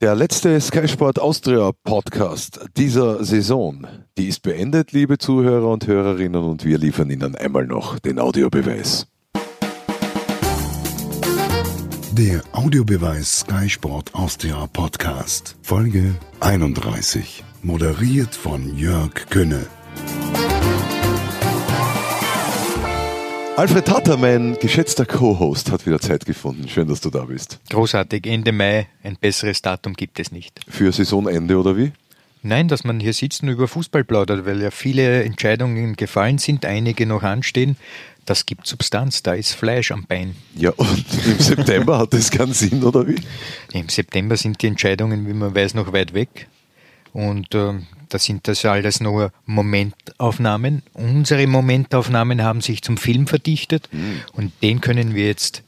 Der letzte Sky Sport Austria Podcast dieser Saison, die ist beendet, liebe Zuhörer und Hörerinnen, und wir liefern Ihnen einmal noch den Audiobeweis. Der Audiobeweis Sky Sport Austria Podcast, Folge 31, moderiert von Jörg Könne. Alfred Tatter, mein geschätzter Co-Host, hat wieder Zeit gefunden. Schön, dass du da bist. Großartig. Ende Mai. Ein besseres Datum gibt es nicht. Für Saisonende oder wie? Nein, dass man hier sitzt und über Fußball plaudert, weil ja viele Entscheidungen gefallen sind, einige noch anstehen. Das gibt Substanz, da ist Fleisch am Bein. Ja, und im September hat das keinen Sinn, oder wie? Im September sind die Entscheidungen, wie man weiß, noch weit weg. Und äh, da sind das alles nur Momentaufnahmen. Unsere Momentaufnahmen haben sich zum Film verdichtet mhm. und den können wir jetzt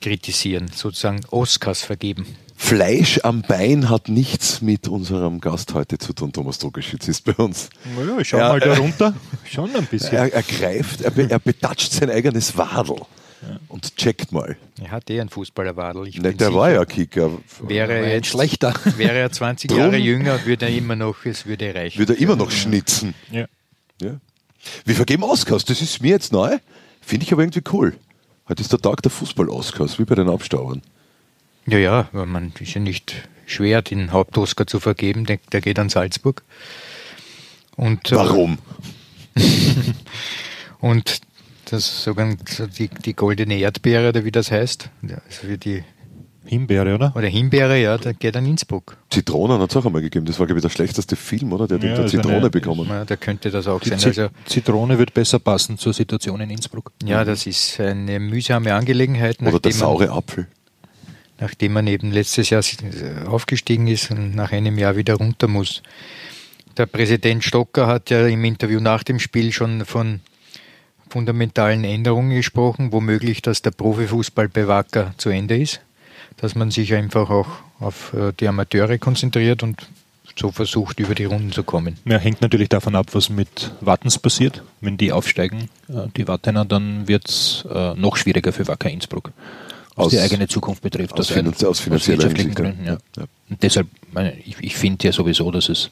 kritisieren, sozusagen Oscars vergeben. Fleisch am Bein hat nichts mit unserem Gast heute zu tun. Thomas Drogeschütz ist bei uns. Naja, ich schau er, mal da runter. Schon ein bisschen. Er, er greift, er, er betatscht sein eigenes Wadel und checkt mal. Er hat eh einen Fußballerwadel. Ne, der war ja Kicker. Wäre er jetzt schlechter. Wäre er 20 Drum Jahre jünger, würde er immer noch, es würde reichen. Würde er immer noch schnitzen. Ja. ja. Wir vergeben Oscars, das ist mir jetzt neu. Finde ich aber irgendwie cool. Heute ist der Tag der Fußball-Oscars, wie bei den Abstaubern. Ja, ja, man ist ja nicht schwer, den Haupt-Oscar zu vergeben. Der, der geht an Salzburg. Und, äh, Warum? und das sogar die, die goldene Erdbeere oder wie das heißt, also für die Himbeere, oder? Oder Himbeere, ja, der geht an Innsbruck. Zitronen hat es auch einmal gegeben. Das war, glaube ich, der schlechteste Film, oder? Der hat ja, also Zitrone eine, bekommen. Ja, der könnte das auch die sein. Also, Zitrone wird besser passen zur Situation in Innsbruck. Ja, das ist eine mühsame Angelegenheit. Oder der saure Apfel. Nachdem man eben letztes Jahr aufgestiegen ist und nach einem Jahr wieder runter muss. Der Präsident Stocker hat ja im Interview nach dem Spiel schon von fundamentalen Änderungen gesprochen, womöglich, dass der Profifußball bei Wacker zu Ende ist, dass man sich einfach auch auf äh, die Amateure konzentriert und so versucht, über die Runden zu kommen. Ja, hängt natürlich davon ab, was mit Wattens passiert. Wenn die aufsteigen, äh, die Wattener, dann wird es äh, noch schwieriger für Wacker Innsbruck was aus, die eigene Zukunft betrifft. Aus, Finanz aus finanziellen Gründen. Ja. Ja. Und deshalb, ich, ich finde ja sowieso, dass es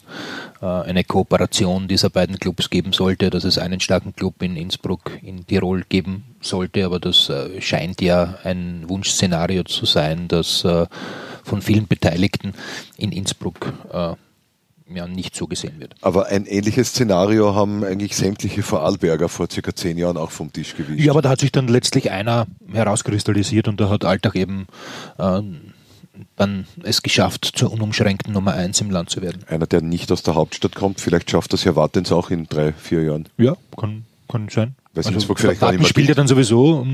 äh, eine Kooperation dieser beiden Clubs geben sollte, dass es einen starken Club in Innsbruck, in Tirol geben sollte, aber das äh, scheint ja ein Wunschszenario zu sein, das äh, von vielen Beteiligten in Innsbruck äh, ja nicht so gesehen wird. Aber ein ähnliches Szenario haben eigentlich sämtliche Vorarlberger vor circa zehn Jahren auch vom Tisch gewischt. Ja, aber da hat sich dann letztlich einer herauskristallisiert und da hat Alltag eben äh, dann es geschafft, zur unumschränkten Nummer eins im Land zu werden. Einer, der nicht aus der Hauptstadt kommt, vielleicht schafft das Herr Wattens auch in drei, vier Jahren. Ja, kann, kann sein. Weil also, Innsbruck vielleicht Watten spielt ja dann sowieso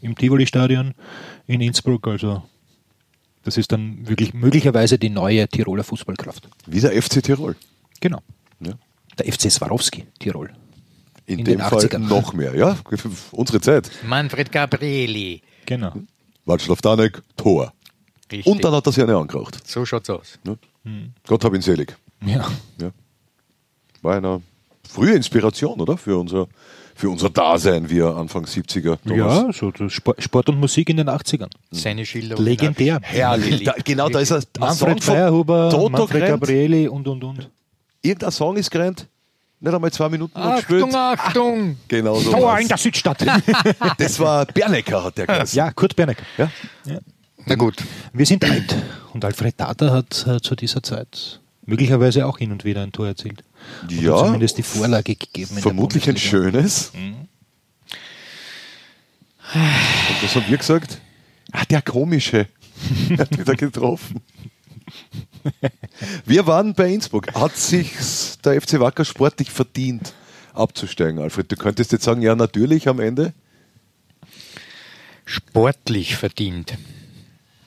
im Tivoli-Stadion in Innsbruck, also das ist dann wirklich möglicherweise die neue Tiroler Fußballkraft. Wie der FC Tirol. Genau. Ja. Der FC Swarovski Tirol. In, in dem Fall noch mehr, ja. Unsere Zeit. Manfred Gabrieli. Genau. Watschlaw Danek, Tor. Richtig. Und dann hat er sich eine angeraucht. So schaut's aus. Ja. Hm. Gott hab ihn selig. Ja. ja. War eine frühe Inspiration, oder? Für unser für unser Dasein, wir Anfang 70er. Thomas. Ja, so Sport, Sport, und Musik in den 80ern. Seine Schilderung. Legendär. Herrlich. Da, genau, da ist er. Manfred Feierhuber, Toto Manfred Grant. Gabrieli und, und, und. Irgendein Song ist gerannt. Nicht einmal zwei Minuten Achtung, Achtung! Genau so. Tor in der Südstadt. das war Bernecker, hat der geheißen. Ja, Kurt Bernecker. Ja? ja. Na gut. Wir sind alt. Und Alfred Tata hat äh, zu dieser Zeit möglicherweise auch hin und wieder ein Tor erzielt. Ja. Zumindest die Vorlage gegeben. Vermutlich ein schönes. Mhm. Und was haben wir gesagt? Ah, der komische. hat wieder getroffen. Wir waren bei Innsbruck. Hat sich der FC Wacker sportlich verdient, abzusteigen, Alfred? Du könntest jetzt sagen, ja, natürlich am Ende. Sportlich verdient.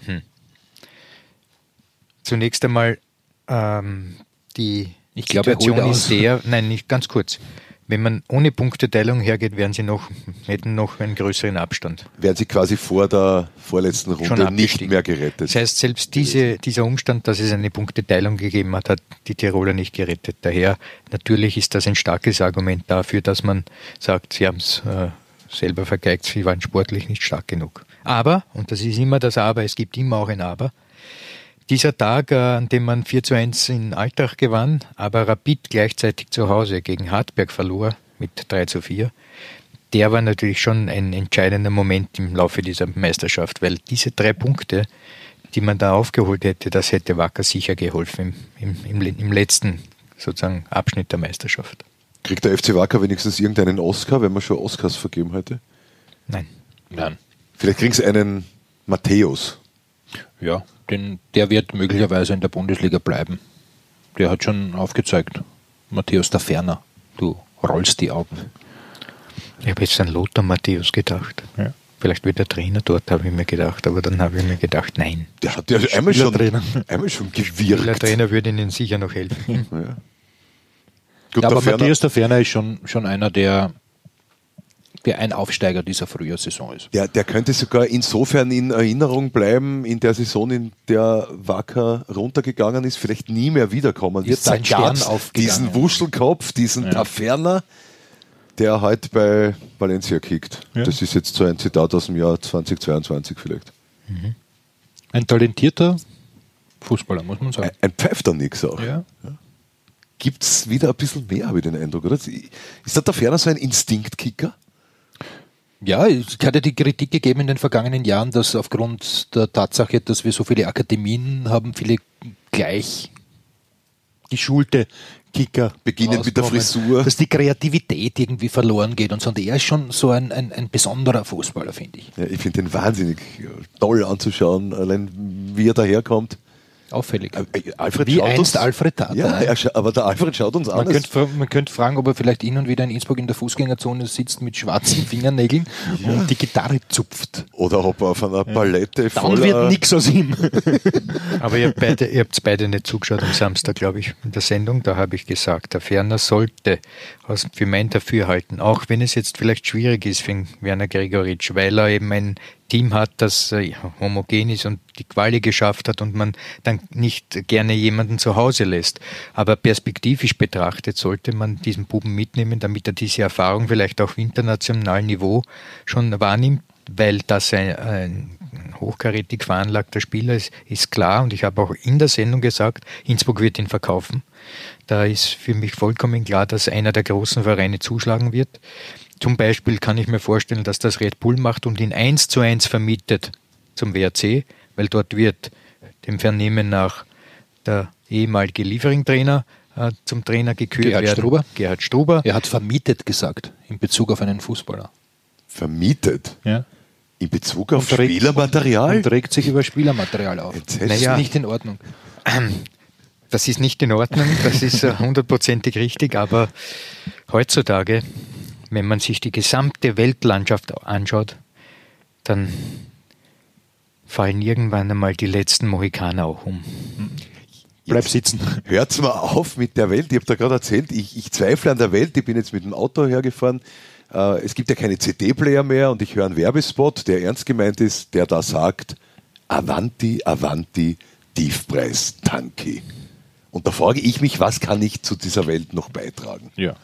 Hm. Zunächst einmal ähm, die ich glaube, Situation ist der, nein, nicht ganz kurz. Wenn man ohne Punkteteilung hergeht, wären sie noch, hätten noch einen größeren Abstand. Wären sie quasi vor der vorletzten Runde nicht mehr gerettet. Das heißt, selbst diese, dieser Umstand, dass es eine Punkteteilung gegeben hat, hat die Tiroler nicht gerettet. Daher, natürlich ist das ein starkes Argument dafür, dass man sagt, sie haben es äh, selber vergeigt, sie waren sportlich nicht stark genug. Aber, und das ist immer das Aber, es gibt immer auch ein Aber, dieser Tag, äh, an dem man 4 zu 1 in Alltag gewann, aber Rapid gleichzeitig zu Hause gegen Hartberg verlor mit 3 zu 4, der war natürlich schon ein entscheidender Moment im Laufe dieser Meisterschaft, weil diese drei Punkte, die man da aufgeholt hätte, das hätte Wacker sicher geholfen im, im, im, im letzten sozusagen Abschnitt der Meisterschaft. Kriegt der FC Wacker wenigstens irgendeinen Oscar, wenn man schon Oscars vergeben hätte? Nein. Nein. Vielleicht kriegen sie einen Matthäus. Ja, denn der wird möglicherweise in der Bundesliga bleiben. Der hat schon aufgezeigt. Matthäus der Ferner. Du rollst die Augen. Ich habe jetzt an Lothar Matthäus gedacht. Ja. Vielleicht wird der Trainer dort, habe ich mir gedacht, aber dann habe ich mir gedacht, nein. Der hat ja einmal schon, einmal schon gewirkt. Der Trainer würde Ihnen sicher noch helfen. Ja. Gut, ja, aber der Matthias der Ferner ist schon, schon einer, der, der ein Aufsteiger dieser Frühjahrsaison ist. Ja, der könnte sogar insofern in Erinnerung bleiben, in der Saison, in der Wacker runtergegangen ist, vielleicht nie mehr wiederkommen. Jetzt sein Stern Diesen Wuschelkopf, diesen ja. Taferner, der heute bei Valencia kickt. Ja. Das ist jetzt so ein Zitat aus dem Jahr 2022 vielleicht. Mhm. Ein talentierter Fußballer, muss man sagen. Ein, ein pfeift da nichts auch. Ja. ja gibt es wieder ein bisschen mehr, habe ich den Eindruck, oder? Ist da der Ferner so ein Instinktkicker? Ja, es hat ja die Kritik gegeben in den vergangenen Jahren, dass aufgrund der Tatsache, dass wir so viele Akademien haben, viele gleich geschulte Kicker beginnen mit der Frisur, dass die Kreativität irgendwie verloren geht und so. Und er ist schon so ein, ein, ein besonderer Fußballer, finde ich. Ja, ich finde den wahnsinnig toll anzuschauen, allein wie er daherkommt. Auffällig. Äh, Alfred Wie einst uns, Alfred Tata. Ja, aber der Alfred schaut uns an. Man könnte, man könnte fragen, ob er vielleicht hin und wieder in Innsbruck in der Fußgängerzone sitzt mit schwarzen Fingernägeln ja. und die Gitarre zupft. Oder ob er auf einer Palette ja. Dann wird nichts aus ihm. aber ihr, beide, ihr habt beide nicht zugeschaut am Samstag, glaube ich, in der Sendung. Da habe ich gesagt, der Ferner sollte für mein Dafürhalten, auch wenn es jetzt vielleicht schwierig ist für Werner Gregoritsch, weil er eben ein Team hat, das äh, homogen ist und die Quali geschafft hat und man dann nicht gerne jemanden zu Hause lässt. Aber perspektivisch betrachtet sollte man diesen Buben mitnehmen, damit er diese Erfahrung vielleicht auf internationalem Niveau schon wahrnimmt, weil das ein, ein hochkarätig veranlagter Spieler ist, ist klar. Und ich habe auch in der Sendung gesagt, Innsbruck wird ihn verkaufen. Da ist für mich vollkommen klar, dass einer der großen Vereine zuschlagen wird. Zum Beispiel kann ich mir vorstellen, dass das Red Bull macht und ihn eins zu eins vermietet zum WRC, weil dort wird dem Vernehmen nach der ehemalige Liefering-Trainer äh, zum Trainer gekürt Gerhard werden. Struber. Gerhard Struber. Er hat vermietet gesagt, in Bezug auf einen Fußballer. Vermietet? Ja. In Bezug auf und Spielermaterial? Und regt sich über Spielermaterial auf. Das ist nicht in Ordnung. Das ist nicht in Ordnung, das ist äh, hundertprozentig richtig, aber heutzutage wenn man sich die gesamte Weltlandschaft anschaut, dann fallen irgendwann einmal die letzten Mohikaner auch um. Bleib sitzen. Hört's mal auf mit der Welt. Ich habe da gerade erzählt, ich, ich, zweifle an der Welt. Ich bin jetzt mit dem Auto hergefahren. Äh, es gibt ja keine CD-Player mehr und ich höre einen Werbespot, der ernst gemeint ist, der da sagt, Avanti, Avanti, Tiefpreis, Tanki. Und da frage ich mich, was kann ich zu dieser Welt noch beitragen? Ja.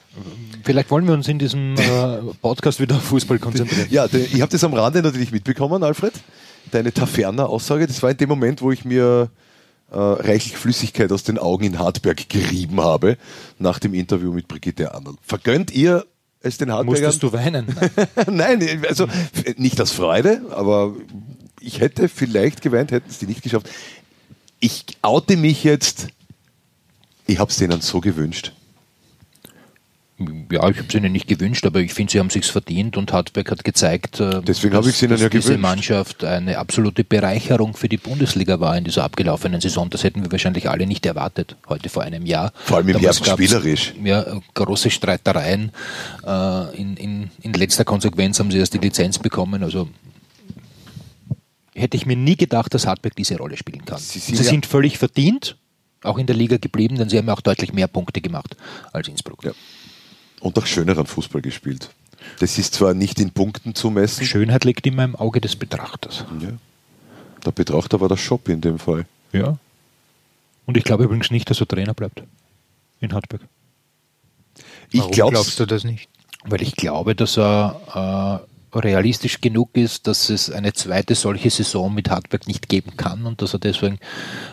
Vielleicht wollen wir uns in diesem äh, Podcast wieder auf Fußball konzentrieren. Ja, ich habe das am Rande natürlich mitbekommen, Alfred. Deine Taferner-Aussage, das war in dem Moment, wo ich mir äh, reichlich Flüssigkeit aus den Augen in Hartberg gerieben habe, nach dem Interview mit Brigitte Arnold. Vergönnt ihr es den Hartbergern? Musstest du weinen? Nein, also nicht aus Freude, aber ich hätte vielleicht geweint, hätten es die nicht geschafft. Ich oute mich jetzt ich habe es denen so gewünscht. Ja, ich habe es ihnen nicht gewünscht, aber ich finde, sie haben sich verdient und Hartberg hat gezeigt, äh, Deswegen dass, ihnen ja diese Mannschaft eine absolute Bereicherung für die Bundesliga war in dieser abgelaufenen Saison. Das hätten wir wahrscheinlich alle nicht erwartet, heute vor einem Jahr. Vor allem im Herbst spielerisch. Ja, große Streitereien. Äh, in, in, in letzter Konsequenz haben sie erst die Lizenz bekommen. Also hätte ich mir nie gedacht, dass Hartberg diese Rolle spielen kann. Sie, sie sind völlig verdient auch in der Liga geblieben, denn sie haben ja auch deutlich mehr Punkte gemacht als Innsbruck. Ja. Und auch schöneren Fußball gespielt. Das ist zwar nicht in Punkten zu messen. Schönheit liegt immer im Auge des Betrachters. Ja. Der Betrachter war der Shop in dem Fall. Ja. Und ich glaube übrigens nicht, dass er Trainer bleibt in Hartberg. Ich Warum glaubst du das nicht? Weil ich glaube, dass er äh, realistisch genug ist, dass es eine zweite solche Saison mit Hartberg nicht geben kann und dass er deswegen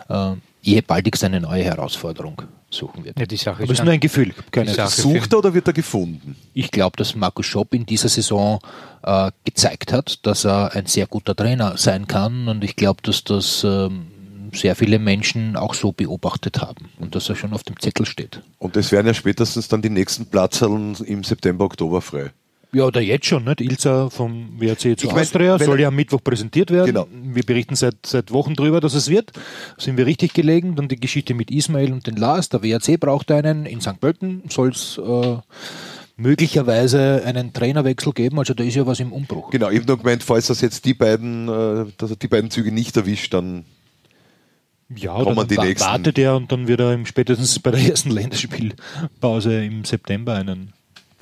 äh, ehe baldigst eine neue Herausforderung suchen wird. Ja, die Sache Aber es ist nur ein Gefühl. Keine Sucht er oder wird er gefunden? ich glaube, dass Markus Schopp in dieser Saison äh, gezeigt hat, dass er ein sehr guter Trainer sein kann und ich glaube, dass das ähm, sehr viele Menschen auch so beobachtet haben und dass er schon auf dem Zettel steht. Und es werden ja spätestens dann die nächsten Platzerln im September, Oktober frei. Ja, oder jetzt schon, nicht? Ilza vom WRC zu Ich mein, Austria soll ja am Mittwoch präsentiert werden. Genau. Wir berichten seit, seit Wochen drüber, dass es wird. Sind wir richtig gelegen? Dann die Geschichte mit Ismail und den Lars. Der WRC braucht einen. In St. Pölten soll es äh, möglicherweise einen Trainerwechsel geben. Also da ist ja was im Umbruch. Genau, habe nur gemeint, falls das jetzt die beiden, äh, dass er die beiden Züge nicht erwischt, dann Ja, Kommen dann die wa- nächsten. wartet er und dann wird er im, spätestens bei der ersten Länderspielpause im September einen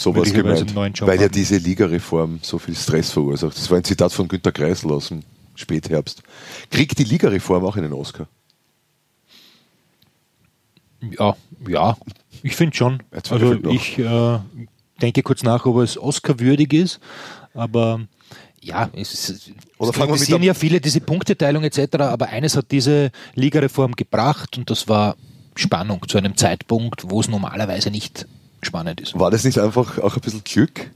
sowas gemeint. Weil ja diese Ligareform so viel Stress verursacht. Das war ein Zitat von Günter Kreisel aus dem Spätherbst. Kriegt die Ligareform auch einen Oscar? Ja, ja, ich finde schon. Also ich äh, denke kurz nach, ob es Oscar-würdig ist, aber Ja, es, es Oder mit kritisieren ja viele diese Punkteteilung etc., aber eines hat diese Ligareform gebracht und das war Spannung zu einem Zeitpunkt, wo es normalerweise nicht spannend ist. war das nicht einfach auch ein bisschen Glück?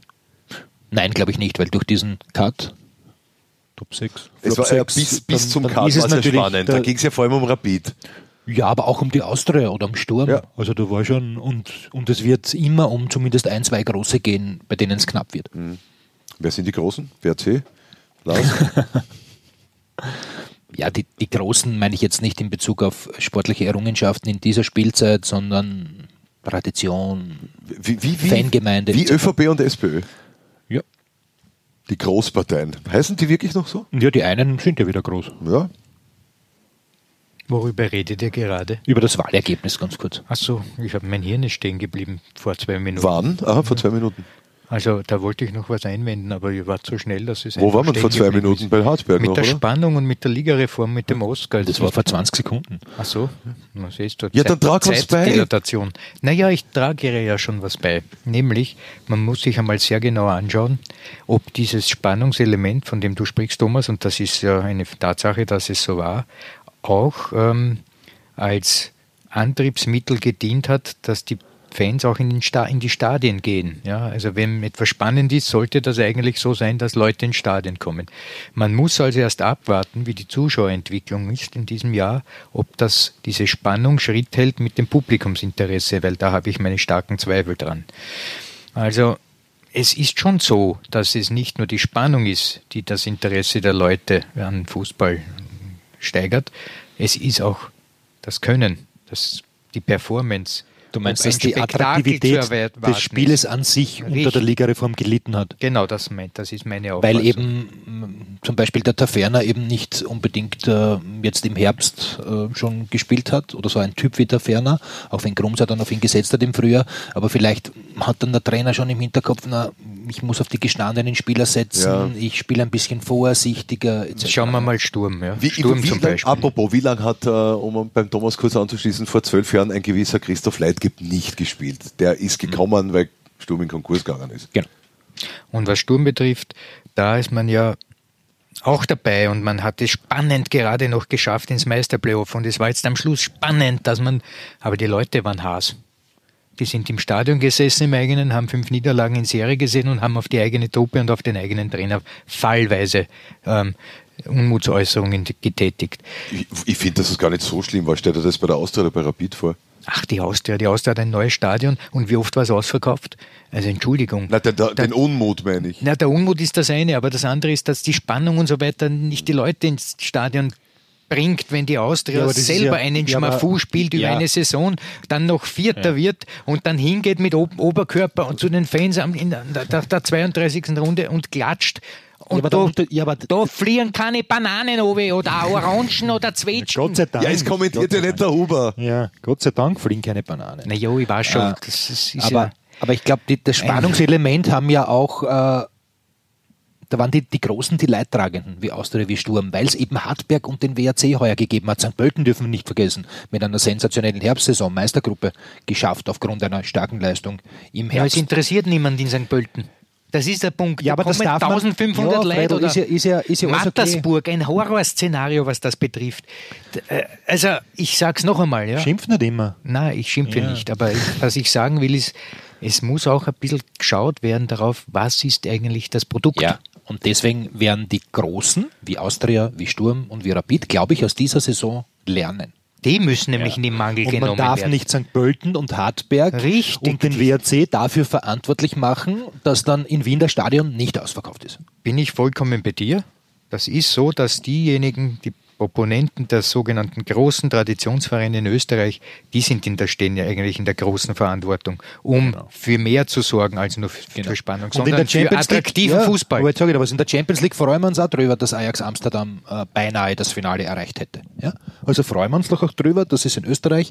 Nein, glaube ich nicht, weil durch diesen Cut Top 6. Es war ja bis, bis zum Cut ist es war sehr natürlich spannend. Da der- ging es ja vor allem um Rapid. Ja, aber auch um die Austria oder um Sturm. Ja. Also da war schon, und Und es wird immer um zumindest ein, zwei große gehen, bei denen es knapp wird. Wer sind die Großen? WRC? Lars? Ja, die, die großen meine ich jetzt nicht in Bezug auf sportliche Errungenschaften in dieser Spielzeit, sondern Tradition, Wie, wie, wie, Fangemeinde. wie ÖVP und SPÖ? ja. Die Großparteien. Heißen die wirklich noch so? ja, die einen sind ja wieder groß. Ja. Worüber redet ihr gerade? Über das Wahlergebnis ganz kurz. Achso, ich habe mein Hirn ist stehen geblieben vor zwei Minuten. Wann? Aha, vor zwei Minuten. Also da wollte ich noch was einwenden, aber ihr wart so schnell, dass es Wo waren wir vor zwei Minuten? ist. Bei Hartberg Mit noch, der oder? Spannung und mit der Ligareform, mit dem Oscar. Das war vor 20 Sekunden. Ach so, na, siehst du. Ja, dann trag uns bei. Naja, ich trage ja schon was bei. Nämlich, man muss sich einmal sehr genau anschauen, ob dieses Spannungselement, von dem du sprichst, Thomas, und das ist ja eine Tatsache, dass es so war, auch ähm, als Antriebsmittel gedient hat, dass die Fans auch in, den Sta in die Stadien gehen. Ja, also wenn etwas spannend ist, sollte das eigentlich so sein, dass Leute in Stadien kommen. Man muss also erst abwarten, wie die Zuschauerentwicklung ist in diesem Jahr, ob das diese Spannung Schritt hält mit dem Publikumsinteresse, weil da habe ich meine starken Zweifel dran. Also es ist schon so, dass es nicht nur die Spannung ist, die das Interesse der Leute an Fußball steigert, es ist auch das Können, das, die Performance. Du meinst, dass die Attraktivität des Spieles an sich unter Richtig. der Ligareform gelitten hat. Genau, das, meint, das ist meine Auffassung. Weil eben m, zum Beispiel der Taferner eben nicht unbedingt äh, jetzt im Herbst äh, schon gespielt hat oder so ein Typ wie Taferner, auch wenn Grumser dann auf ihn gesetzt hat im Frühjahr, aber vielleicht hat dann der Trainer schon im Hinterkopf, na, ich muss auf die gestandenen Spieler setzen, Ja. ich spiele ein bisschen vorsichtiger etc. Schauen wir mal Sturm. Ja. Wie, Sturm wie zum lang, Beispiel. apropos, wie lange hat, äh, um beim Thomas kurz anzuschließen, vor zwölf Jahren ein gewisser Christoph Leitgeb nicht gespielt? Der ist gekommen, weil Sturm in Konkurs gegangen ist. Genau. Und was Sturm betrifft, da ist man ja auch dabei und man hat es spannend gerade noch geschafft ins Meisterplayoff und es war jetzt am Schluss spannend, dass man, aber die Leute waren Haas. Die sind im Stadion gesessen im eigenen, haben fünf Niederlagen in Serie gesehen und haben auf die eigene Truppe und auf den eigenen Trainer fallweise ähm, Unmutsäußerungen getätigt. Ich, ich finde, dass es gar nicht so schlimm war. Stellt er das bei der Austria oder bei Rapid vor? Ach, die Austria, die Austria hat ein neues Stadion und wie oft war es ausverkauft? Also Entschuldigung. Nein, den, den, Da- den Unmut meine ich. Na, der Unmut ist das eine, aber das andere ist, dass die Spannung und so weiter nicht die Leute ins Stadion bringt, wenn die Austria Ja, selber ja- einen ja, Schmafu spielt über ja. eine Saison, dann noch Vierter wird und dann hingeht mit Ob Oberkörper und zu den Fans am- in der, der, der 32. Runde und klatscht. Und aber da, ja, aber- da fliegen keine Bananen oben oder Orangen oder Zwetschgen. Gott sei Dank. Ja, es kommentiert ja nicht der Huber. Ja, Gott sei Dank fliegen keine Bananen. Na ja, ich weiß schon. Ah, das ist, ist aber, ja, aber ich glaube, das Spannungselement haben ja auch, äh, da waren die, die Großen die Leidtragenden, wie Austria, wie Sturm, weil es eben Hartberg und den WRC heuer gegeben hat. St. Pölten dürfen wir nicht vergessen, mit einer sensationellen Herbstsaison, Meistergruppe geschafft aufgrund einer starken Leistung im ja, es Herbst. interessiert niemand in St. Pölten. Das ist der Punkt. Ja, aber Da das kommen darf man- 1500 Ja, Leute oder ist ja- ist ja- ist ja alles okay. Mattersburg, ein Horrorszenario, was das betrifft. Äh, Also, ich sag's noch einmal, ja. Schimpf nicht immer. Nein, ich schimpfe Ja. nicht, aber ich, was ich sagen will, ist, es muss auch ein bisschen geschaut werden darauf, was ist eigentlich das Produkt. Ja, und deswegen werden die Großen, wie Austria, wie Sturm und wie Rapid, glaube ich, aus dieser Saison lernen. Die müssen nämlich in den Mangel Und man genommen darf werden. nicht St. Pölten und Hartberg Richtig. und den WRC dafür verantwortlich machen, dass dann in Wien das Stadion nicht ausverkauft ist. Bin ich vollkommen bei dir. Das ist so, dass diejenigen, die Proponenten der sogenannten großen Traditionsvereine in Österreich, die sind in der, stehen ja eigentlich in der großen Verantwortung, um für mehr zu sorgen als nur für, für Spannung, Genau. Und in sondern der Champions für attraktiven League, Fußball. Aber jetzt sage ich was, in der Champions League freuen wir uns auch drüber, dass Ajax Amsterdam äh, beinahe das Finale erreicht hätte. Ja? Also freuen wir uns doch auch drüber, dass es in Österreich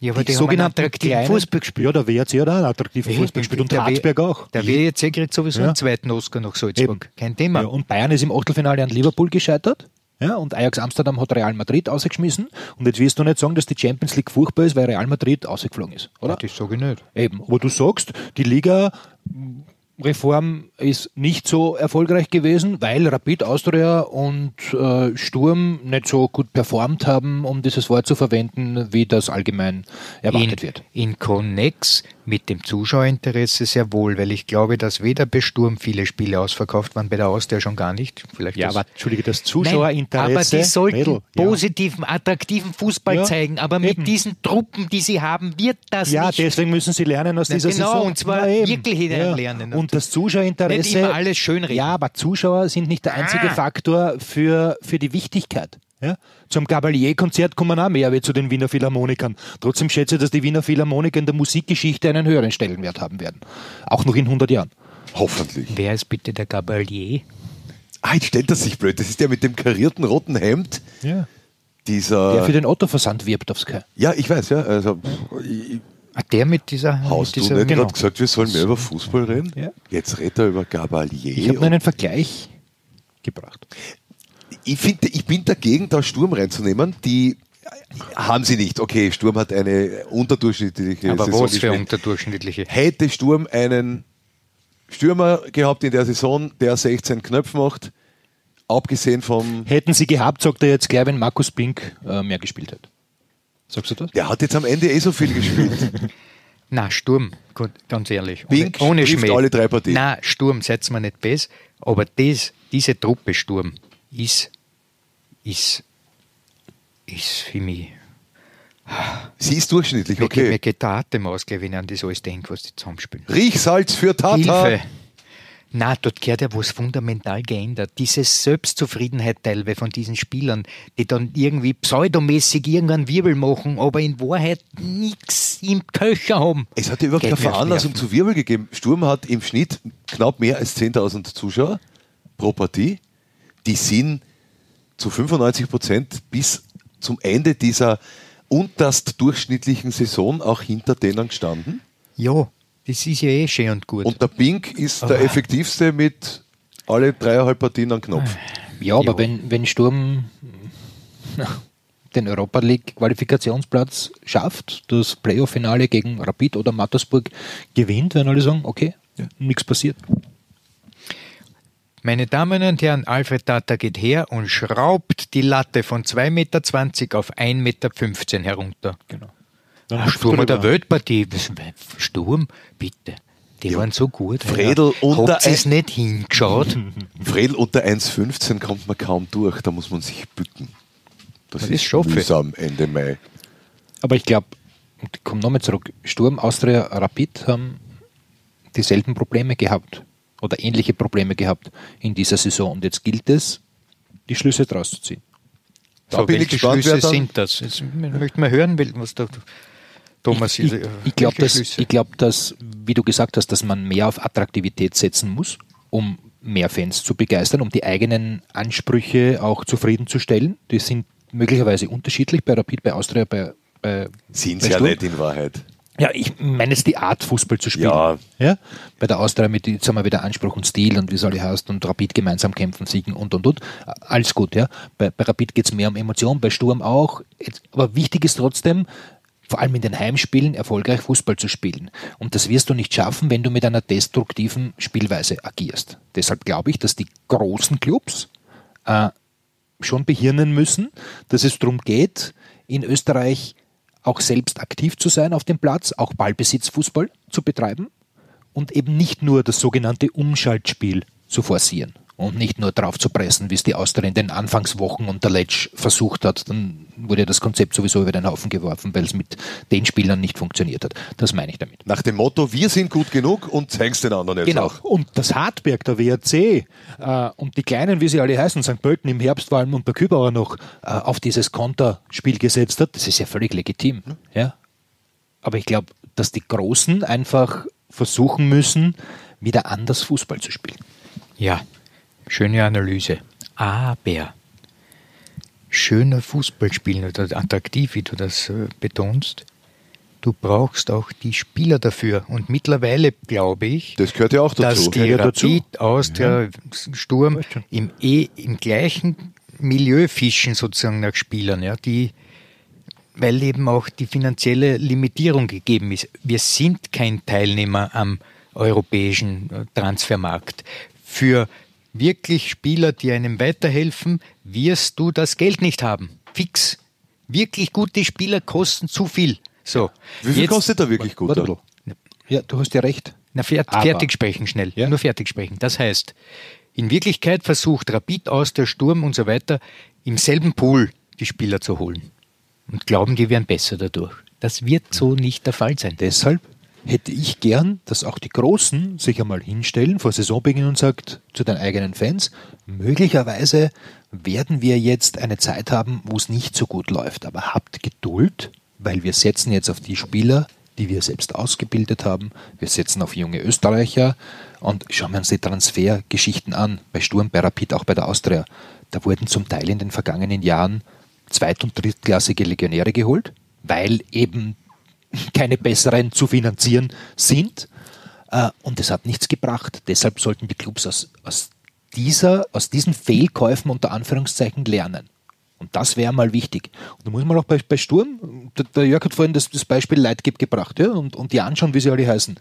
Ja, aber die haben einen attraktiven Fußball gespielt. Ja, der WRC hat auch einen attraktiven Fußball gespielt und Der Hartberg auch. Der WRC kriegt sowieso Ja. einen zweiten Oscar nach Salzburg. Eben. Kein Thema. Ja, und Bayern ist im Achtelfinale an Liverpool gescheitert. Ja, und Ajax Amsterdam hat Real Madrid ausgeschmissen. Und jetzt wirst du nicht sagen, dass die Champions League furchtbar ist, weil Real Madrid ausgeflogen ist, oder? Das sage ich nicht. Eben. Aber du sagst, die Liga-Reform ist nicht so erfolgreich gewesen, weil Rapid Austria und äh, Sturm nicht so gut performt haben, um dieses Wort zu verwenden, wie das allgemein erwartet in, wird. In Connex mit dem Zuschauerinteresse sehr wohl, weil ich glaube, dass weder bei Sturm viele Spiele ausverkauft waren, bei der Austria schon gar nicht. Vielleicht Ja, das- aber Entschuldige, das Nein, Zuschauerinteresse. aber die sollten Mädel, ja. positiven, attraktiven Fußball Ja, zeigen. Aber mit eben. diesen Truppen, die sie haben, wird das Ja, nicht. deswegen müssen sie lernen aus Na, dieser genau, Saison. und zwar eben. wirklich lernen. Und das Zuschauerinteresse. Nicht immer alles schönreden. Ja, aber Zuschauer sind nicht der einzige Ah. Faktor für, für die Wichtigkeit. Ja? Zum Gabalier-Konzert kommen auch mehr wie zu den Wiener Philharmonikern. Trotzdem schätze ich, dass die Wiener Philharmoniker in der Musikgeschichte einen höheren Stellenwert haben werden. Auch noch in 100 Jahren. Hoffentlich. Wer ist bitte der Gabalier? Ah, jetzt stellt das sich blöd. Das ist der mit dem karierten roten Hemd. Ja. Dieser. Der für den Otto-Versand wirbt auf Sky. ja, ich weiß, ja. Also, ich, Ah, der mit dieser. hast mit du dieser nicht genau. gerade gesagt, wir sollen mehr über Fußball reden? Ja. Jetzt redet er über Gabalier. Ich habe einen Vergleich gebracht. Ich, finde, ich bin dagegen, da Sturm reinzunehmen. Die haben sie nicht. Okay, Sturm hat eine unterdurchschnittliche aber Saison was für gespielt. unterdurchschnittliche? Hätte Sturm einen Stürmer gehabt in der Saison, der 16 Knöpfe macht, abgesehen vom. Hätten sie gehabt, sagt er jetzt gleich, wenn Markus Pink äh, mehr gespielt hätte. Sagst du das? Der hat jetzt am Ende eh so viel gespielt. Na, Sturm, gut, ganz ehrlich. Pink ohne, ohne Schmäh. alle drei Partien. Na, Sturm, setzt man nicht bes, aber das, diese Truppe Sturm ist, ist, ist für mich. Sie ist durchschnittlich, Mir, geht, mir okay. geht der Atem aus, wenn ich an das alles denke, was die zusammenspielen. Riechsalz für Tata. Hilfe! Na, dort gehört ja was fundamental geändert. Diese Selbstzufriedenheit teilweise von diesen Spielern, die dann irgendwie pseudomäßig irgendeinen Wirbel machen, aber in Wahrheit nichts im Köcher haben. Es hat ja überhaupt keine mir Veranlassung zu Wirbel gegeben. Sturm hat im Schnitt knapp mehr als 10.000 Zuschauer pro Partie. Die sind zu 95 Prozent bis zum Ende dieser unterst durchschnittlichen Saison auch hinter denen gestanden. Ja, das ist ja eh schön und gut. Und der Pink ist der effektivste mit alle dreieinhalb Partien am Knopf. Ja, aber wenn, wenn Sturm den Europa League Qualifikationsplatz schafft, das Playoff-Finale gegen Rapid oder Mattersburg gewinnt, werden alle sagen, okay, nichts passiert. Meine Damen und Herren, Alfred Tata geht her und schraubt die Latte von 2,20 Meter auf 1,15 Meter herunter. Genau. Ah, Sturm der Weltpartie. Was- Sturm, bitte. Die waren so gut. Fredel unter Habt es nicht hingeschaut? Fredel unter 1,15 kommt man kaum durch, da muss man sich bücken. Das, Das ist ist schaffe. mühsam Ende Mai. Aber ich glaube, ich komme nochmal zurück, Sturm, Austria, Rapid haben dieselben Probleme gehabt oder ähnliche Probleme gehabt in dieser Saison. Und jetzt gilt es, die Schlüsse draus zu ziehen. Da bin ich welche gespannt, wer Schlüsse dann- sind das? Jetzt möchte man hören, was der Thomas ich, äh, ich glaube, dass, ich glaub, dass, wie du gesagt hast, dass man mehr auf Attraktivität setzen muss, um mehr Fans zu begeistern, um die eigenen Ansprüche auch zufriedenzustellen. Die sind möglicherweise unterschiedlich bei Rapid, bei Austria, bei, bei Sind bei ja nicht in Wahrheit. Ja, ich meine jetzt die Art, Fußball zu spielen. Ja. ja? Bei der Austria mit, jetzt haben wir wieder Anspruch und Stil und wie soll ich heißt und Rapid gemeinsam kämpfen, siegen und und und. Alles gut, ja. Bei, bei Rapid geht es mehr um Emotion, bei Sturm auch. Aber wichtig ist trotzdem, vor allem in den Heimspielen, erfolgreich Fußball zu spielen. Und das wirst du nicht schaffen, wenn du mit einer destruktiven Spielweise agierst. Deshalb glaube ich, dass die großen Clubs äh, schon behirnen müssen, dass es darum geht, in Österreich auch selbst aktiv zu sein auf dem Platz, auch Ballbesitzfußball zu betreiben und eben nicht nur das sogenannte Umschaltspiel zu forcieren und nicht nur drauf zu pressen, wie es die Austria in den Anfangswochen unter Letsch versucht hat. Dann wurde das Konzept sowieso über den Haufen geworfen, weil es mit den Spielern nicht funktioniert hat. Das meine ich damit. Nach dem Motto, wir sind gut genug und zeig's den anderen jetzt genau. auch. Und das Hartberg, der WRC äh, und die Kleinen, wie sie alle heißen, St. Pölten im Herbst vor allem und der Kübauer noch äh, auf dieses Konterspiel gesetzt hat, das ist ja völlig legitim. Mhm. Ja? Aber ich glaube, dass die Großen einfach versuchen müssen, wieder anders Fußball zu spielen. Ja, Schöne Analyse. Aber schöner Fußball spielen oder attraktiv, wie du das äh, betonst, du brauchst auch die Spieler dafür. Und mittlerweile glaube ich, das gehört ja auch dazu. dass die ja Rapid, Austria, ja. Sturm im, eh, im gleichen Milieu fischen sozusagen nach Spielern, ja, die weil eben auch die finanzielle Limitierung gegeben ist. Wir sind kein Teilnehmer am europäischen äh, Transfermarkt. Für wirklich Spieler, die einem weiterhelfen, wirst du das Geld nicht haben. Fix. Wirklich gute Spieler kosten zu viel. So. Wie viel Jetzt, kostet er wirklich gut? Ja, du hast ja recht. Na, fert, fertig sprechen schnell. Ja? Nur fertig sprechen. Das heißt, in Wirklichkeit versucht Rapid aus der Sturm und so weiter im selben Pool die Spieler zu holen. Und glauben, die wären besser dadurch. Das wird so nicht der Fall sein. Deshalb hätte ich gern, dass auch die Großen sich einmal hinstellen vor Saisonbeginn und sagt zu den eigenen Fans, möglicherweise werden wir jetzt eine Zeit haben, wo es nicht so gut läuft, aber habt Geduld, weil wir setzen jetzt auf die Spieler, die wir selbst ausgebildet haben. Wir setzen auf junge Österreicher und schauen wir uns die Transfergeschichten an, bei Sturm, bei Rapid, auch bei der Austria. Da wurden zum Teil in den vergangenen Jahren zweit- und drittklassige Legionäre geholt, weil eben keine besseren zu finanzieren sind. Äh, und es hat nichts gebracht. Deshalb sollten die Clubs aus, aus, dieser, aus diesen Fehlkäufen unter Anführungszeichen lernen. Und das wäre mal wichtig. Und da muss man auch bei, bei Sturm, der, der, Jörg hat vorhin das, das Beispiel Leitgeb gebracht, ja, und, und die anschauen, wie sie alle heißen.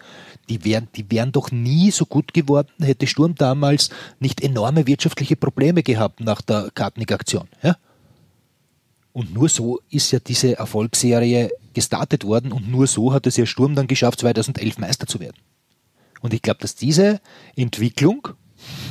Die wären, die wären doch nie so gut geworden, hätte Sturm damals nicht enorme wirtschaftliche Probleme gehabt nach der Kartnick-Aktion. Ja? Und nur so ist ja diese Erfolgsserie gestartet worden und nur so hat es ja Sturm dann geschafft, 2011 Meister zu werden. Und ich glaube, dass diese Entwicklung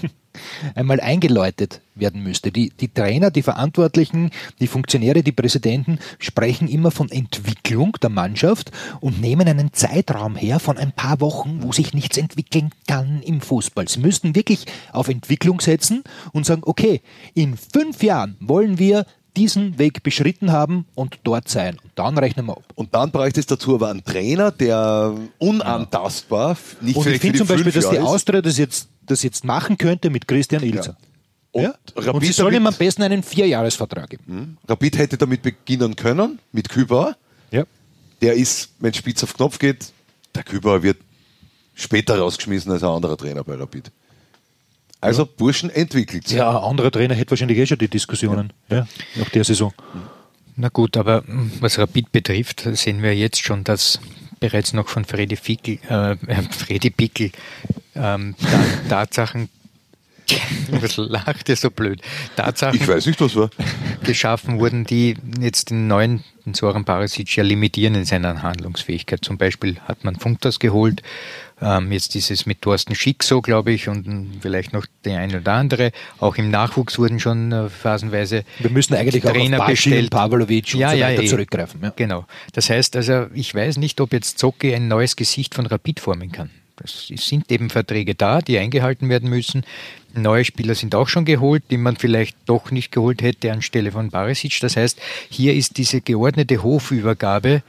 einmal eingeläutet werden müsste. Die, die Trainer, die Verantwortlichen, die Funktionäre, die Präsidenten sprechen immer von Entwicklung der Mannschaft und nehmen einen Zeitraum her von ein paar Wochen, wo sich nichts entwickeln kann im Fußball. Sie müssten wirklich auf Entwicklung setzen und sagen, okay, in fünf Jahren wollen wir diesen Weg beschritten haben und dort sein. Und dann rechnen wir ab. Und dann bräuchte es dazu aber einen Trainer, der unantastbar, nicht Und ich finde zum Beispiel, dass die Austria das jetzt, das jetzt machen könnte mit Christian Ilzer. Ja. Und, ja? Rapid und sie sollen ihm am besten einen Vierjahresvertrag geben. Hm? Rapid hätte damit beginnen können, mit Kübauer. Ja. Der ist, wenn Spitz auf Knopf geht, der Kübauer wird später rausgeschmissen als ein anderer Trainer bei Rapid. Also ja. Burschen entwickelt sich. Ja, ein anderer Trainer hätte wahrscheinlich eh schon die Diskussionen ja. ja. nach der Saison. Na gut, aber was Rapid betrifft, sehen wir jetzt schon, dass bereits noch von Freddy, Fickel, äh, äh Freddy Pickel ähm, Tatsachen was lacht ihr so blöd? Tatsachen ich weiß nicht, was war. geschaffen wurden, die jetzt den neuen den Soran Parasic ja limitieren in seiner Handlungsfähigkeit. Zum Beispiel hat man Funktas geholt, ähm, jetzt ist es mit Thorsten Schick so, glaube ich, und vielleicht noch der eine oder andere. Auch im Nachwuchs wurden schon äh, phasenweise Wir müssen eigentlich Trainer auch auf bestellt. Pavlovic und ja, so weiter ja, eh. zurückgreifen. Ja. Genau. Das heißt also, ich weiß nicht, ob jetzt Zocki ein neues Gesicht von Rapid formen kann. Es sind eben Verträge da, die eingehalten werden müssen. Neue Spieler sind auch schon geholt, die man vielleicht doch nicht geholt hätte anstelle von Barisic. Das heißt, hier ist diese geordnete Hofübergabe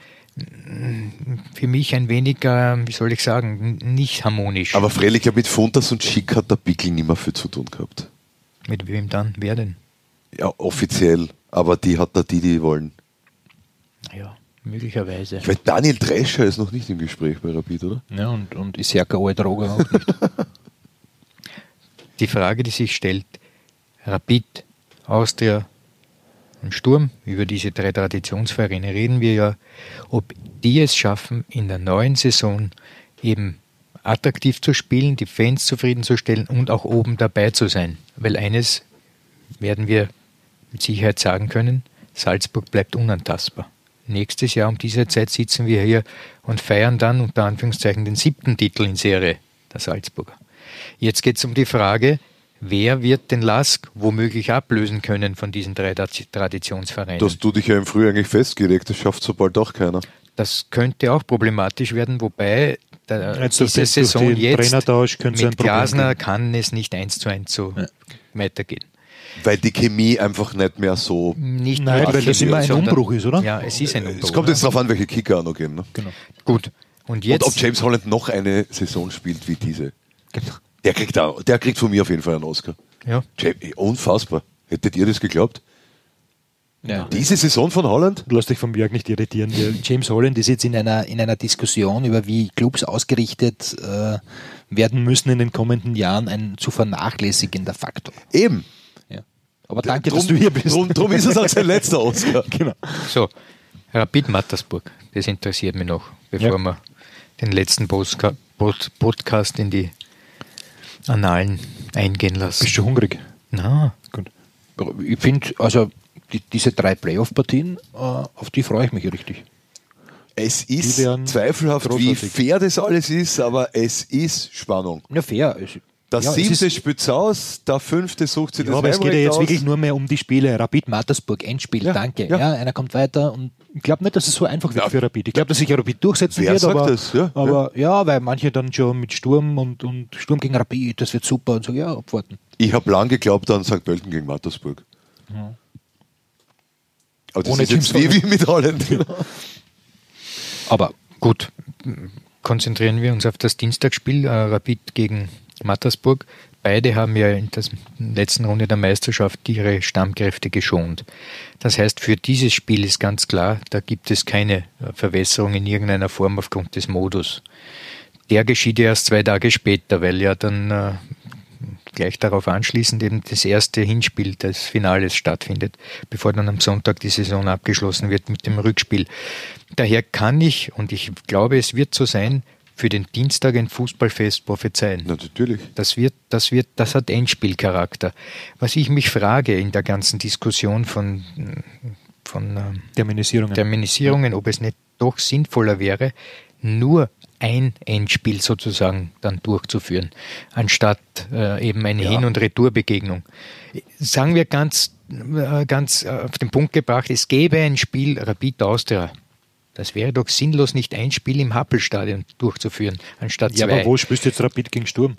für mich ein wenig, wie soll ich sagen, nicht harmonisch. Aber freilich, ja, mit Fontas und Schick hat der Pickel nicht mehr viel zu tun gehabt. Mit wem dann? Wer denn? Ja, offiziell. Aber die hat da die, die wollen. Möglicherweise. Ich weiß, Daniel Drescher ist noch nicht im Gespräch bei Rapid, oder? Ja, und, und Isjaka Oedroga auch nicht. die Frage, die sich stellt, Rapid, Austria, und Sturm, über diese drei Traditionsvereine reden wir ja, ob die es schaffen, in der neuen Saison eben attraktiv zu spielen, die Fans zufriedenzustellen und auch oben dabei zu sein. Weil eines werden wir mit Sicherheit sagen können, Salzburg bleibt unantastbar. Nächstes Jahr um diese Zeit sitzen wir hier und feiern dann unter Anführungszeichen den siebten Titel in Serie der Salzburger. Jetzt geht es um die Frage, wer wird den Lask womöglich ablösen können von diesen drei Traditionsvereinen? Dass du dich ja im Frühjahr eigentlich festgelegt, das schafft so bald auch keiner. Das könnte auch problematisch werden, wobei der, Jetzt diese Saison jetzt mit Glasner kann es nicht eins zu eins so weitergehen. Weil die Chemie einfach nicht mehr so. Nicht Nein, weil das immer ein Umbruch ist, oder? Ja, es ist ein Umbruch. Es kommt jetzt darauf an, welche Kicker auch noch gehen. Ne? Genau. Gut. Und Und jetzt ob James Holland noch eine Saison spielt wie diese. Genau. Der kriegt, auch, der kriegt von mir auf jeden Fall einen Oscar. ja, James, unfassbar. Hättet ihr das geglaubt? Ja. Diese Saison von Holland? Lass dich vom Jörg nicht irritieren. James Holland ist jetzt in einer, in einer Diskussion über wie Clubs ausgerichtet äh, werden müssen in den kommenden Jahren ein zu vernachlässigender Faktor. Eben. Aber danke, dass du hier bist. Drum, drum ist es auch sein letzter Oscar. genau. so. Rapid Mattersburg, das interessiert mich noch, bevor Ja. wir den letzten Postka Pod Podcast in die Annalen eingehen lassen. Bist du hungrig? Na, Gut. Ich finde, also die, diese drei Playoff-Partien, äh, auf die freue ich mich richtig. Es ist zweifelhaft, wie großartig. fair das alles ist, aber es ist Spannung. Ja, fair. Es- Das Ja, es siebte ist- spitzt aus, der fünfte sucht sich Ja, das aber es geht ja jetzt aus. wirklich nur mehr um die Spiele. Rapid Mattersburg, Endspiel, Ja, danke. ja. Ja. einer kommt weiter und ich glaube nicht, dass es so einfach wird für Rapid. Ich glaube, dass sich Rapid durchsetzen Wer wird, sagt aber, das? Ja, aber ja. weil manche dann schon mit Sturm und, und Sturm gegen Rapid, das wird super und so, ja, abwarten. Ich habe lang geglaubt an St. Pölten gegen Mattersburg. Aber das Ohne ist jetzt wie mit Holland. aber gut, konzentrieren wir uns auf das Dienstagsspiel, äh, Rapid gegen Mattersburg. Beide haben ja in der letzten Runde der Meisterschaft ihre Stammkräfte geschont. Das heißt, für dieses Spiel ist ganz klar, da gibt es keine äh, Verwässerung in irgendeiner Form aufgrund des Modus. Der geschieht ja erst zwei Tage später, weil ja dann äh, gleich darauf anschließend eben das erste Hinspiel des Finales stattfindet, bevor dann am Sonntag die Saison abgeschlossen wird mit dem Rückspiel. Daher kann ich, und ich glaube, es wird so sein, für den Dienstag ein Fußballfest prophezeien. Na, natürlich. Das wird, das wird, das hat Endspielcharakter. Was ich mich frage in der ganzen Diskussion von, von ähm, Terminisierungen. Terminisierungen, ob es nicht doch sinnvoller wäre, nur ein Endspiel sozusagen dann durchzuführen, anstatt äh, eben eine Hin- und Retourbegegnung. Sagen wir ganz, äh, ganz äh, auf den Punkt gebracht, es gäbe ein Spiel Rapid Austria. Das wäre doch sinnlos, nicht ein Spiel im Happelstadion durchzuführen, anstatt ja, zwei. aber wo spielst du jetzt Rapid gegen Sturm?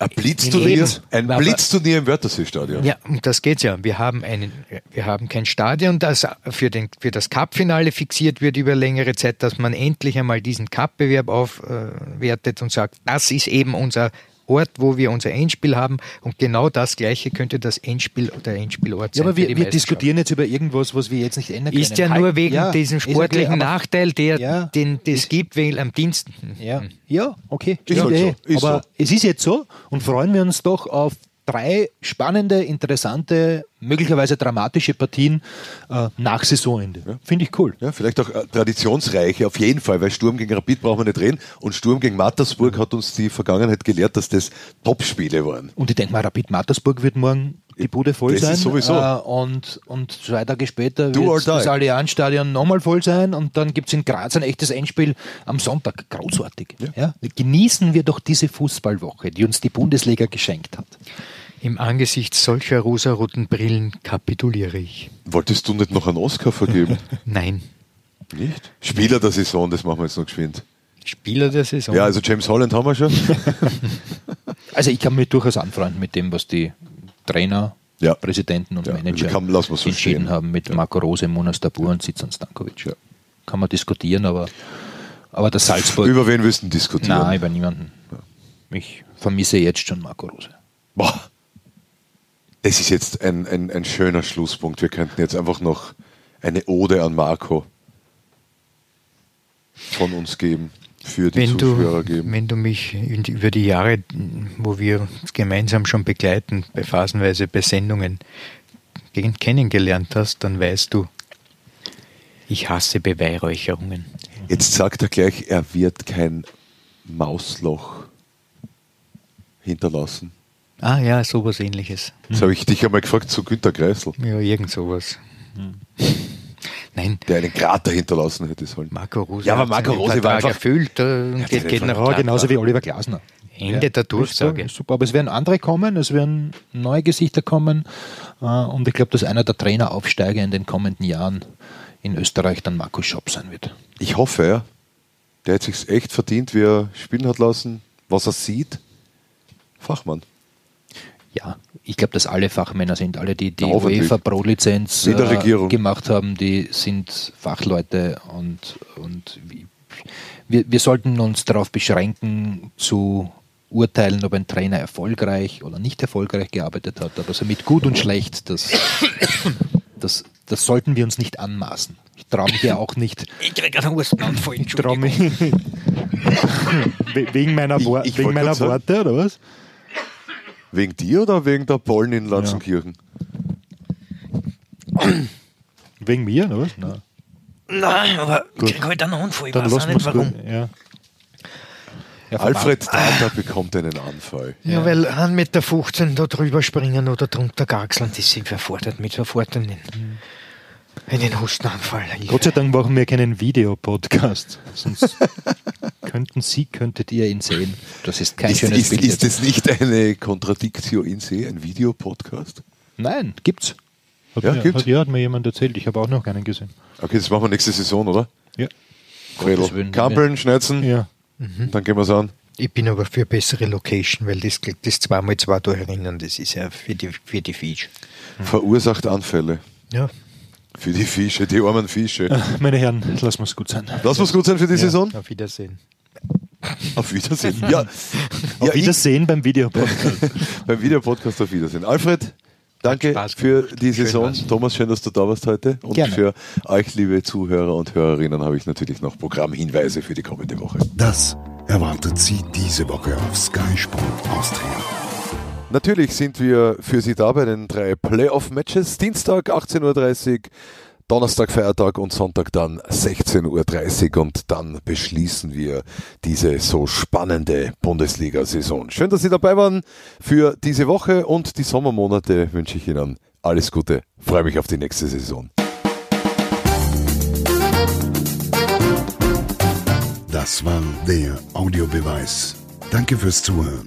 Ein Blitzturnier, ein Aber- Blitzturnier im Wörthersee-Stadion. Ja, um das geht's ja. Wir haben einen, wir haben kein Stadion, das für, den, für das Cup-Finale fixiert wird über längere Zeit, dass man endlich einmal diesen Cup-Bewerb aufwertet und sagt, das ist eben unser Ort, wo wir unser Endspiel haben und genau das Gleiche könnte das Endspiel der Endspielort Ja, sein. aber für wir, wir diskutieren jetzt über irgendwas, was wir jetzt nicht ändern können. Ist ja nur wegen ja, diesem ja sportlichen aber- Nachteil, der Ja. den das gibt, weil am Dienst. Ja, ja okay. Ist halt eh. so, ist Aber so. es ist jetzt so und freuen wir uns doch auf drei spannende, interessante, möglicherweise dramatische Partien äh, nach Saisonende. Finde ich cool. Ja, vielleicht auch äh, traditionsreiche, auf jeden Fall, weil Sturm gegen Rapid brauchen wir nicht reden. Und Sturm gegen Mattersburg hat uns die Vergangenheit gelehrt, dass das Top-Spiele waren. Und ich denke mal, Rapid Mattersburg wird morgen die Bude voll Das sein. ist sowieso. Äh, und, und zwei Tage später wird das Allianzstadion nochmal voll sein und dann gibt es in Graz ein echtes Endspiel am Sonntag. Großartig. Ja. Genießen wir doch diese Fußballwoche, die uns die Bundesliga geschenkt hat. Im Angesicht solcher rosaroten Brillen kapituliere ich. Wolltest du nicht noch einen Oscar vergeben? Nein. nicht? Spieler der Saison, das machen wir jetzt noch geschwind. Spieler der Saison. Ja, also James Holland haben wir schon. Also ich kann mich durchaus anfreunden mit dem, was die Trainer, Ja. Präsidenten und Ja, Manager kann- so entschieden stehen. haben mit Marco Rose, Munas Dabur und Sitzan Stankovic. Kann man diskutieren, aber, aber das Salzburg... Über wen willst du diskutieren? Nein, über niemanden. Ich vermisse jetzt schon Marco Rose. Boah. Das ist jetzt ein, ein, ein schöner Schlusspunkt. Wir könnten jetzt einfach noch eine Ode an Marco von uns geben, für die wenn Zuhörer du, geben. wenn du mich in die, über die Jahre, wo wir uns gemeinsam schon begleiten, bei phasenweise bei Sendungen, kennengelernt hast, dann weißt du, ich hasse Beweihräucherungen. Jetzt sagt er gleich, er wird kein Mausloch hinterlassen. Ah ja, sowas ähnliches. Das habe ich dich einmal gefragt zu Günter Kreisel, Ja, irgend sowas. Nein, der einen Krater hinterlassen hätte sollen. Marco Rose Ja, aber hat Marco Rose war einfach- erfüllt äh, Ja, geht, das geht nach Ja, genauso wie Oliver Glasner. Ende der Durchsage. Super, aber es werden andere kommen, es werden neue Gesichter kommen äh, und ich glaube, dass einer der Traineraufsteiger in den kommenden Jahren in Österreich dann Markus Schopp sein wird. Ich hoffe, ja. Der hat sich echt verdient, wie er spielen hat lassen, was er sieht. Fachmann. Ja, ich glaube, dass alle Fachmänner sind, alle, die die Ja. UEFA Pro-Lizenz äh, gemacht haben, die sind Fachleute und, und wir, wir sollten uns darauf beschränken, zu urteilen, ob ein Trainer erfolgreich oder nicht erfolgreich gearbeitet hat. Aber so mit gut und schlecht, das, das, das sollten wir uns nicht anmaßen. Ich traue mich ja auch nicht. Ich kriege einen Hustenanfall, Ich traue mich. We- wegen meiner, Ich- ich wegen meiner Worte, oder was? Wegen dir oder wegen der Pollen in Lanzenkirchen? Wegen mir, oder was? Nein. Nein, aber ich kriege halt einen Anfall. Ich Dann weiß auch nicht warum. gut. Ja. Ja, Alfred Tata bekommt einen Anfall. Ja, weil 1,15 Meter 15 da drüber springen oder drunter gaxeln, das sind verfordert mit sofort einen, einen Hustenanfall. Gott sei Dank machen wir keinen Videopodcast. Sonst könnten Sie, könntet ihr ihn sehen. Das ist kein Ist, schönes ist, Bild. ist das nicht eine Contradictio in se, ein Videopodcast? Nein, gibt's. Hat Ja, mir, gibt's. Hat, ja, hat mir jemand erzählt. Ich habe auch noch keinen gesehen. Okay, das machen wir nächste Saison, oder? Ja. Willen. Kampeln, Schneizen, Ja. dann gehen wir es an. ich bin aber für bessere Location, weil das, das zweimal zwei da herinnen, das ist ja für die, für die Fisch. Verursacht Anfälle. Ja. Für die Fische, die armen Fische. Meine Herren, lassen wir es gut sein. Lass uns gut sein für die Saison. Auf Wiedersehen. Auf Wiedersehen. Ja, Auf ja ich, Wiedersehen beim Videopodcast. beim Videopodcast auf Wiedersehen. Alfred, danke für die Schön Saison. war's. Thomas, schön, dass du da warst heute. Und Gerne. für euch, liebe Zuhörer und Hörerinnen, habe ich natürlich noch Programmhinweise für die kommende Woche. Das erwartet Sie diese Woche auf Sky Sport Austria. Natürlich sind wir für Sie da bei den drei Playoff-Matches. Dienstag 18.30 Uhr, Donnerstag Feiertag und Sonntag dann 16.30 Uhr und dann beschließen wir diese so spannende Bundesliga-Saison. Schön, dass Sie dabei waren für diese Woche und die Sommermonate wünsche ich Ihnen alles Gute. Freue mich auf die nächste Saison. Das war der Audiobeweis. Danke fürs Zuhören.